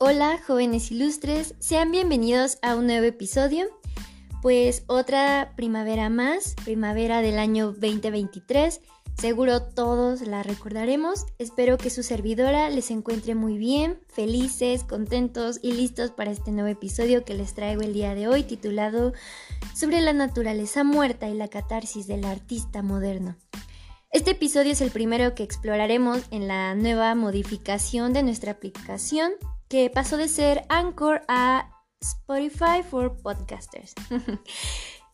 Hola jóvenes ilustres, sean bienvenidos a un nuevo episodio. Pues otra primavera más, primavera del año 2023. Seguro todos la recordaremos. Espero que su servidora les encuentre muy bien, felices, contentos y listos para este nuevo episodio que les traigo el día de hoy titulado Sobre la naturaleza muerta y la catarsis del artista moderno. Este episodio es el primero que exploraremos en la nueva modificación de nuestra aplicación que pasó de ser Anchor a Spotify for Podcasters.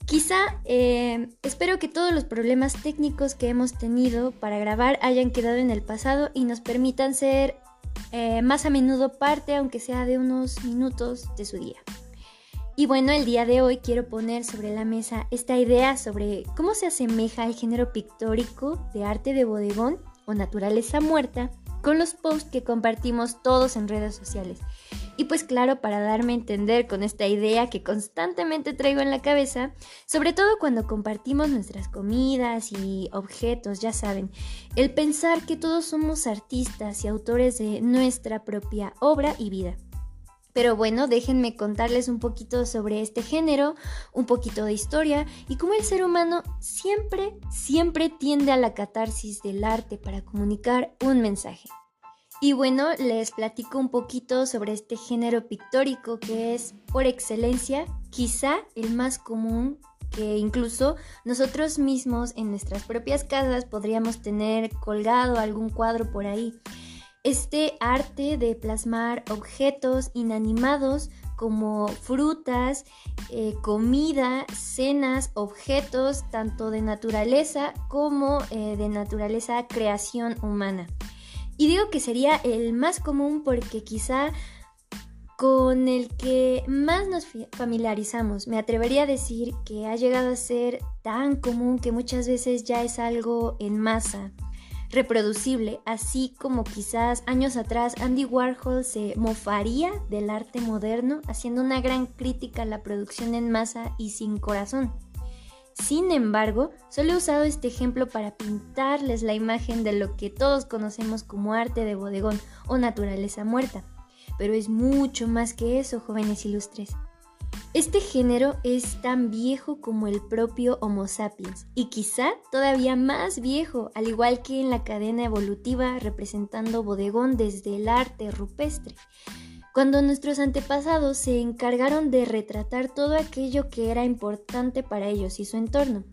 Quizá eh, espero que todos los problemas técnicos que hemos tenido para grabar hayan quedado en el pasado y nos permitan ser eh, más a menudo parte, aunque sea de unos minutos de su día. Y bueno, el día de hoy quiero poner sobre la mesa esta idea sobre cómo se asemeja el género pictórico de arte de bodegón o naturaleza muerta con los posts que compartimos todos en redes sociales. Y pues claro, para darme a entender con esta idea que constantemente traigo en la cabeza, sobre todo cuando compartimos nuestras comidas y objetos, ya saben, el pensar que todos somos artistas y autores de nuestra propia obra y vida. Pero bueno, déjenme contarles un poquito sobre este género, un poquito de historia y cómo el ser humano siempre, siempre tiende a la catarsis del arte para comunicar un mensaje. Y bueno, les platico un poquito sobre este género pictórico que es por excelencia quizá el más común que incluso nosotros mismos en nuestras propias casas podríamos tener colgado algún cuadro por ahí. Este arte de plasmar objetos inanimados como frutas, eh, comida, cenas, objetos tanto de naturaleza como eh, de naturaleza creación humana. Y digo que sería el más común porque quizá con el que más nos familiarizamos. Me atrevería a decir que ha llegado a ser tan común que muchas veces ya es algo en masa reproducible, así como quizás años atrás Andy Warhol se mofaría del arte moderno, haciendo una gran crítica a la producción en masa y sin corazón. Sin embargo, solo he usado este ejemplo para pintarles la imagen de lo que todos conocemos como arte de bodegón o naturaleza muerta. Pero es mucho más que eso, jóvenes ilustres. Este género es tan viejo como el propio Homo sapiens y quizá todavía más viejo, al igual que en la cadena evolutiva representando bodegón desde el arte rupestre, cuando nuestros antepasados se encargaron de retratar todo aquello que era importante para ellos y su entorno,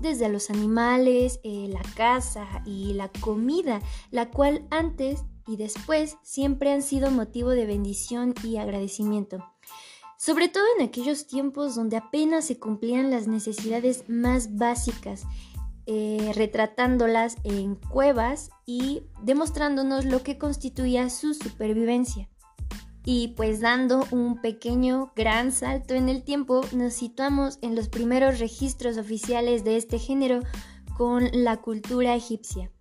desde los animales, eh, la casa y la comida, la cual antes y después siempre han sido motivo de bendición y agradecimiento sobre todo en aquellos tiempos donde apenas se cumplían las necesidades más básicas, eh, retratándolas en cuevas y demostrándonos lo que constituía su supervivencia. Y pues dando un pequeño gran salto en el tiempo, nos situamos en los primeros registros oficiales de este género con la cultura egipcia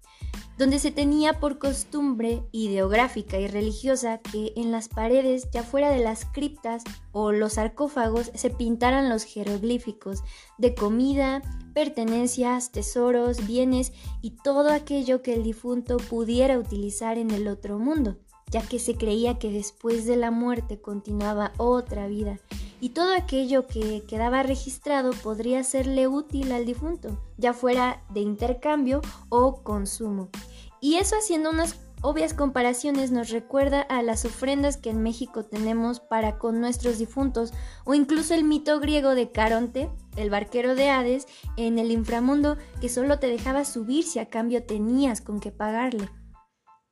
donde se tenía por costumbre ideográfica y religiosa que en las paredes, ya fuera de las criptas o los sarcófagos, se pintaran los jeroglíficos de comida, pertenencias, tesoros, bienes y todo aquello que el difunto pudiera utilizar en el otro mundo, ya que se creía que después de la muerte continuaba otra vida y todo aquello que quedaba registrado podría serle útil al difunto, ya fuera de intercambio o consumo. Y eso haciendo unas obvias comparaciones nos recuerda a las ofrendas que en México tenemos para con nuestros difuntos o incluso el mito griego de Caronte, el barquero de Hades, en el inframundo que solo te dejaba subir si a cambio tenías con qué pagarle.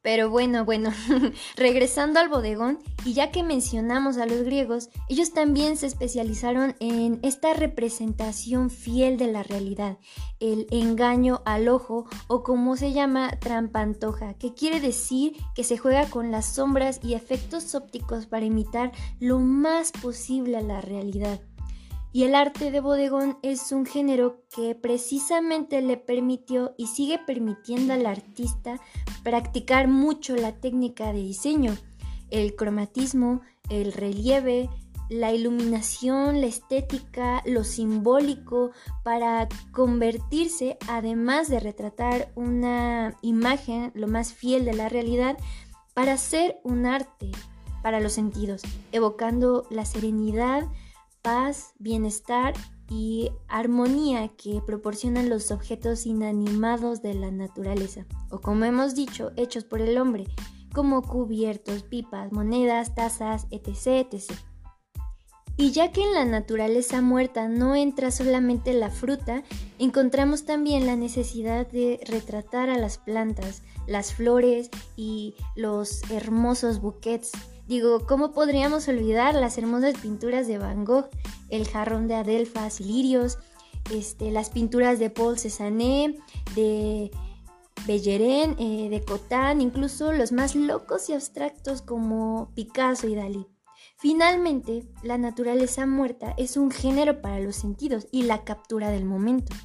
Pero bueno, bueno, regresando al bodegón, y ya que mencionamos a los griegos, ellos también se especializaron en esta representación fiel de la realidad, el engaño al ojo o como se llama trampantoja, que quiere decir que se juega con las sombras y efectos ópticos para imitar lo más posible a la realidad. Y el arte de bodegón es un género que precisamente le permitió y sigue permitiendo al artista practicar mucho la técnica de diseño, el cromatismo, el relieve, la iluminación, la estética, lo simbólico, para convertirse, además de retratar una imagen lo más fiel de la realidad, para hacer un arte, para los sentidos, evocando la serenidad, paz, bienestar y armonía que proporcionan los objetos inanimados de la naturaleza, o como hemos dicho, hechos por el hombre, como cubiertos, pipas, monedas, tazas, etc. etc. Y ya que en la naturaleza muerta no entra solamente la fruta, encontramos también la necesidad de retratar a las plantas, las flores y los hermosos bouquets. Digo, ¿cómo podríamos olvidar las hermosas pinturas de Van Gogh, el jarrón de Adelphas y lirios, este, las pinturas de Paul Cézanne, de Bellerin, eh, de Cotán, incluso los más locos y abstractos como Picasso y Dalí? Finalmente, la naturaleza muerta es un género para los sentidos y la captura del momento.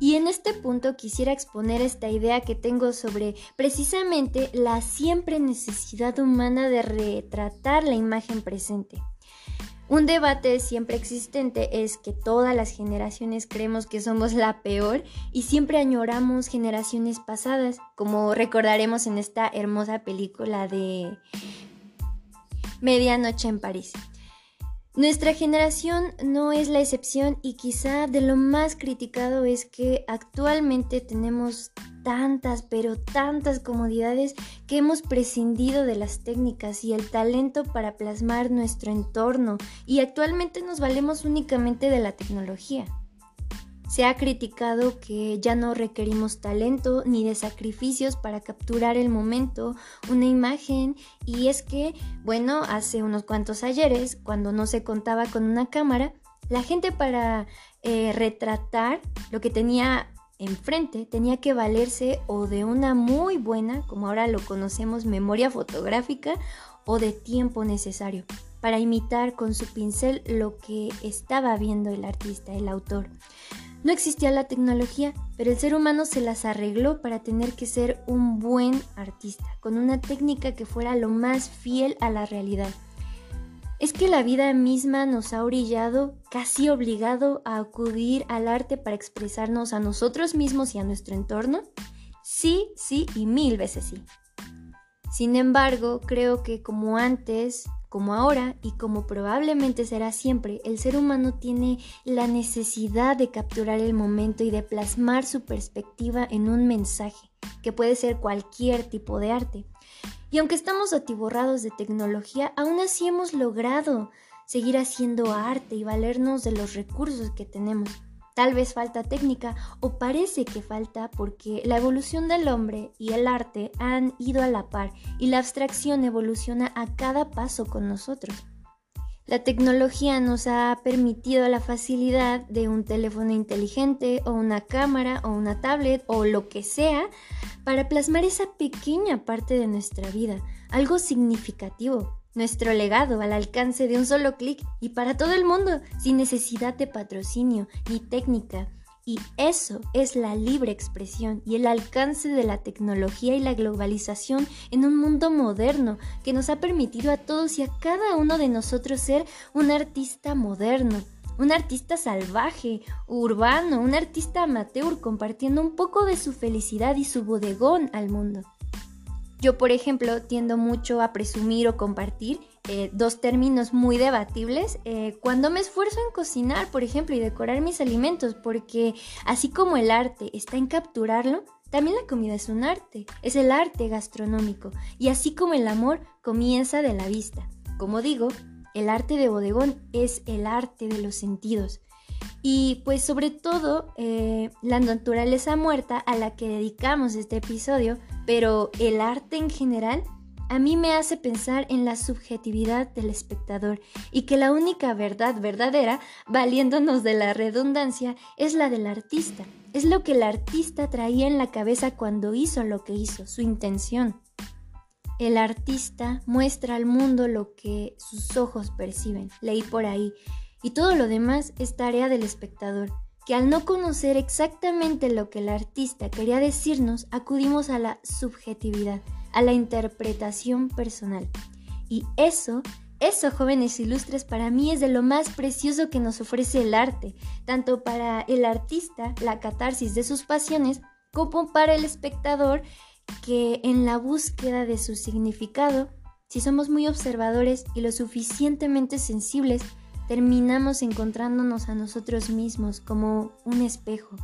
Y en este punto quisiera exponer esta idea que tengo sobre precisamente la siempre necesidad humana de retratar la imagen presente. Un debate siempre existente es que todas las generaciones creemos que somos la peor y siempre añoramos generaciones pasadas, como recordaremos en esta hermosa película de Medianoche en París. Nuestra generación no es la excepción y quizá de lo más criticado es que actualmente tenemos tantas, pero tantas comodidades que hemos prescindido de las técnicas y el talento para plasmar nuestro entorno y actualmente nos valemos únicamente de la tecnología. Se ha criticado que ya no requerimos talento ni de sacrificios para capturar el momento, una imagen, y es que, bueno, hace unos cuantos ayeres, cuando no se contaba con una cámara, la gente para eh, retratar lo que tenía enfrente tenía que valerse o de una muy buena, como ahora lo conocemos, memoria fotográfica o de tiempo necesario para imitar con su pincel lo que estaba viendo el artista, el autor. No existía la tecnología, pero el ser humano se las arregló para tener que ser un buen artista, con una técnica que fuera lo más fiel a la realidad. Es que la vida misma nos ha orillado, casi obligado a acudir al arte para expresarnos a nosotros mismos y a nuestro entorno. Sí, sí y mil veces sí. Sin embargo, creo que como antes, como ahora y como probablemente será siempre, el ser humano tiene la necesidad de capturar el momento y de plasmar su perspectiva en un mensaje, que puede ser cualquier tipo de arte. Y aunque estamos atiborrados de tecnología, aún así hemos logrado seguir haciendo arte y valernos de los recursos que tenemos. Tal vez falta técnica o parece que falta porque la evolución del hombre y el arte han ido a la par y la abstracción evoluciona a cada paso con nosotros. La tecnología nos ha permitido la facilidad de un teléfono inteligente o una cámara o una tablet o lo que sea para plasmar esa pequeña parte de nuestra vida, algo significativo, nuestro legado al alcance de un solo clic y para todo el mundo, sin necesidad de patrocinio ni técnica. Y eso es la libre expresión y el alcance de la tecnología y la globalización en un mundo moderno que nos ha permitido a todos y a cada uno de nosotros ser un artista moderno, un artista salvaje, urbano, un artista amateur compartiendo un poco de su felicidad y su bodegón al mundo. Yo, por ejemplo, tiendo mucho a presumir o compartir eh, dos términos muy debatibles eh, cuando me esfuerzo en cocinar, por ejemplo, y decorar mis alimentos, porque así como el arte está en capturarlo, también la comida es un arte, es el arte gastronómico, y así como el amor comienza de la vista. Como digo, el arte de bodegón es el arte de los sentidos. Y pues sobre todo eh, la naturaleza muerta a la que dedicamos este episodio, pero el arte en general a mí me hace pensar en la subjetividad del espectador y que la única verdad verdadera, valiéndonos de la redundancia, es la del artista. Es lo que el artista traía en la cabeza cuando hizo lo que hizo, su intención. El artista muestra al mundo lo que sus ojos perciben, leí por ahí, y todo lo demás es tarea del espectador, que al no conocer exactamente lo que el artista quería decirnos, acudimos a la subjetividad, a la interpretación personal. Y eso, eso, jóvenes ilustres, para mí es de lo más precioso que nos ofrece el arte, tanto para el artista, la catarsis de sus pasiones, como para el espectador, que en la búsqueda de su significado Si somos muy observadores y lo suficientemente sensibles, terminamos encontrándonos a nosotros mismos como un espejo,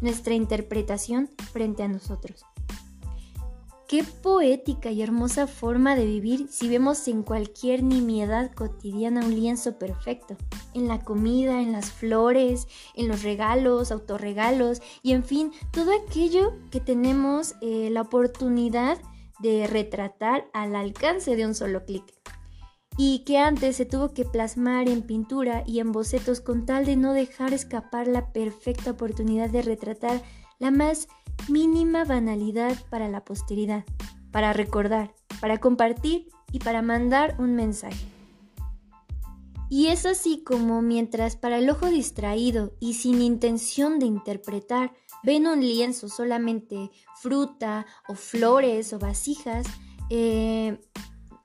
nuestra interpretación frente a nosotros. Qué poética y hermosa forma de vivir si vemos en cualquier nimiedad cotidiana un lienzo perfecto, en la comida, en las flores, en los regalos, autorregalos y en fin, todo aquello que tenemos eh, la oportunidad de retratar al alcance de un solo clic y que antes se tuvo que plasmar en pintura y en bocetos con tal de no dejar escapar la perfecta oportunidad de retratar la más mínima banalidad para la posteridad, para recordar, para compartir y para mandar un mensaje. Y es así como mientras para el ojo distraído y sin intención de interpretar ven un lienzo solamente fruta o flores o vasijas, eh,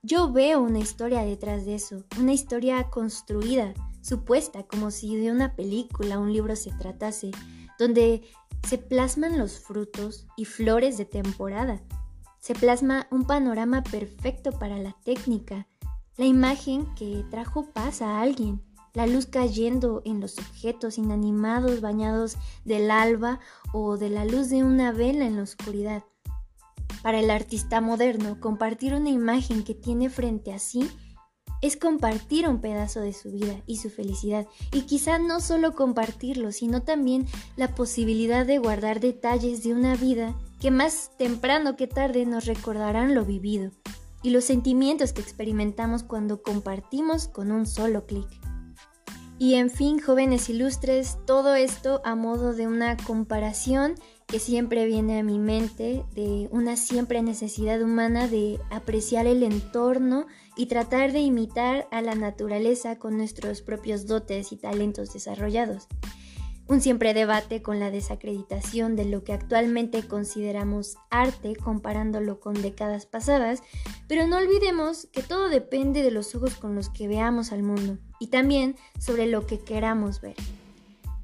yo veo una historia detrás de eso, una historia construida, supuesta, como si de una película o un libro se tratase, donde se plasman los frutos y flores de temporada. Se plasma un panorama perfecto para la técnica, la imagen que trajo paz a alguien, la luz cayendo en los objetos inanimados bañados del alba o de la luz de una vela en la oscuridad. Para el artista moderno, compartir una imagen que tiene frente a sí es compartir un pedazo de su vida y su felicidad. Y quizá no solo compartirlo, sino también la posibilidad de guardar detalles de una vida que más temprano que tarde nos recordarán lo vivido y los sentimientos que experimentamos cuando compartimos con un solo clic. Y en fin, jóvenes ilustres, todo esto a modo de una comparación que siempre viene a mi mente, de una siempre necesidad humana de apreciar el entorno y tratar de imitar a la naturaleza con nuestros propios dotes y talentos desarrollados. Un siempre debate con la desacreditación de lo que actualmente consideramos arte comparándolo con décadas pasadas, pero no olvidemos que todo depende de los ojos con los que veamos al mundo y también sobre lo que queramos ver.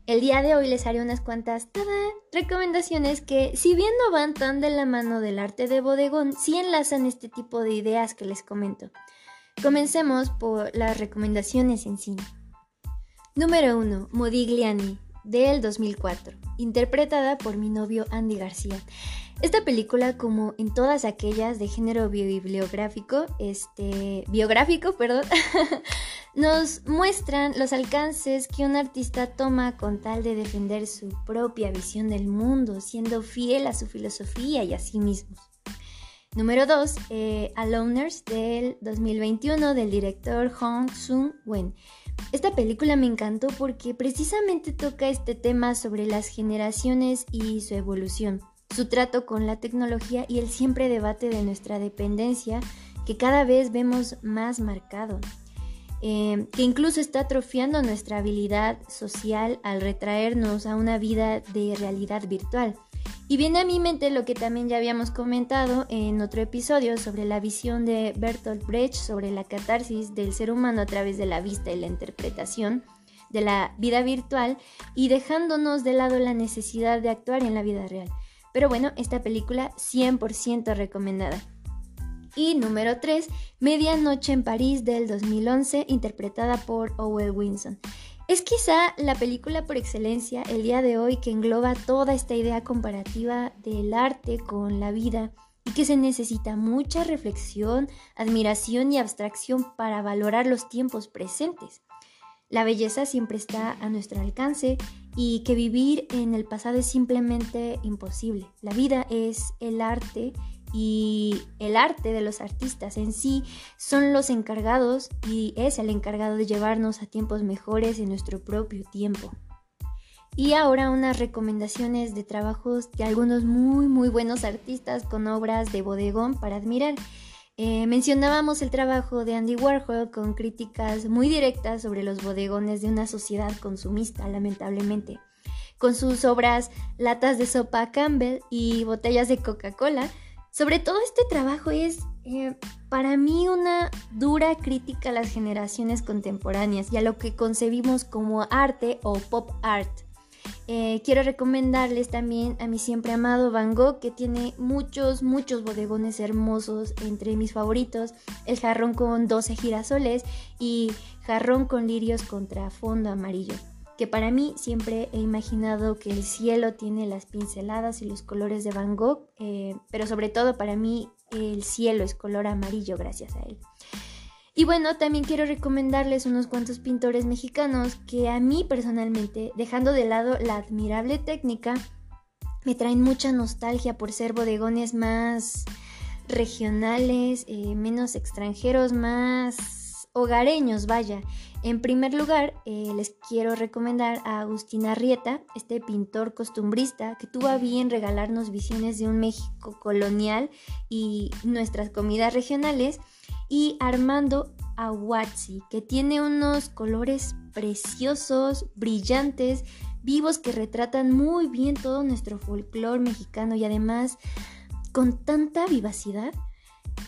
El día de hoy les haré unas cuantas recomendaciones que, si bien no van tan de la mano del arte de bodegón, sí enlazan este tipo de ideas que les comento. Comencemos por las recomendaciones en cine. Número 1. Modigliani, del 2004, interpretada por mi novio Andy García. Esta película, como en todas aquellas de género bibliográfico, este, biográfico, perdón, nos muestran los alcances que un artista toma con tal de defender su propia visión del mundo, siendo fiel a su filosofía y a sí mismos. Número 2, eh, Aloners del 2021 del director Hong Sung-wen. Esta película me encantó porque precisamente toca este tema sobre las generaciones y su evolución su trato con la tecnología y el siempre debate de nuestra dependencia que cada vez vemos más marcado, eh, que incluso está atrofiando nuestra habilidad social al retraernos a una vida de realidad virtual. Y viene a mi mente lo que también ya habíamos comentado en otro episodio sobre la visión de Bertolt Brecht sobre la catarsis del ser humano a través de la vista y la interpretación de la vida virtual y dejándonos de lado la necesidad de actuar en la vida real. Pero bueno, esta película 100% recomendada. Y número 3, Medianoche en París del 2011, interpretada por Owen Winson. Es quizá la película por excelencia el día de hoy que engloba toda esta idea comparativa del arte con la vida y que se necesita mucha reflexión, admiración y abstracción para valorar los tiempos presentes. La belleza siempre está a nuestro alcance y que vivir en el pasado es simplemente imposible. La vida es el arte y el arte de los artistas en sí son los encargados y es el encargado de llevarnos a tiempos mejores en nuestro propio tiempo. Y ahora unas recomendaciones de trabajos de algunos muy muy buenos artistas con obras de bodegón para admirar. Eh, mencionábamos el trabajo de Andy Warhol con críticas muy directas sobre los bodegones de una sociedad consumista, lamentablemente. Con sus obras Latas de sopa Campbell y Botellas de Coca-Cola, sobre todo este trabajo es eh, para mí una dura crítica a las generaciones contemporáneas y a lo que concebimos como arte o pop art. Eh, quiero recomendarles también a mi siempre amado Van Gogh, que tiene muchos, muchos bodegones hermosos. Entre mis favoritos, el jarrón con 12 girasoles y jarrón con lirios contra fondo amarillo. Que para mí siempre he imaginado que el cielo tiene las pinceladas y los colores de Van Gogh, eh, pero sobre todo para mí el cielo es color amarillo gracias a él. Y bueno, también quiero recomendarles unos cuantos pintores mexicanos que a mí personalmente, dejando de lado la admirable técnica, me traen mucha nostalgia por ser bodegones más regionales, eh, menos extranjeros, más hogareños, vaya. En primer lugar, eh, les quiero recomendar a Agustín Arrieta, este pintor costumbrista que tuvo a bien regalarnos visiones de un México colonial y nuestras comidas regionales y Armando Aguazzi, que tiene unos colores preciosos, brillantes, vivos que retratan muy bien todo nuestro folclore mexicano y además con tanta vivacidad.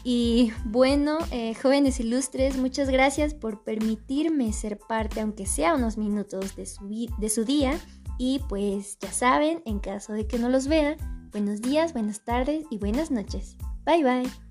Y bueno, eh, jóvenes ilustres, muchas gracias por permitirme ser parte, aunque sea unos minutos de su, de su día. Y pues ya saben, en caso de que no los vea, buenos días, buenas tardes y buenas noches. Bye bye.